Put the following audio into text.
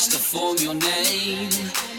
just to form your name.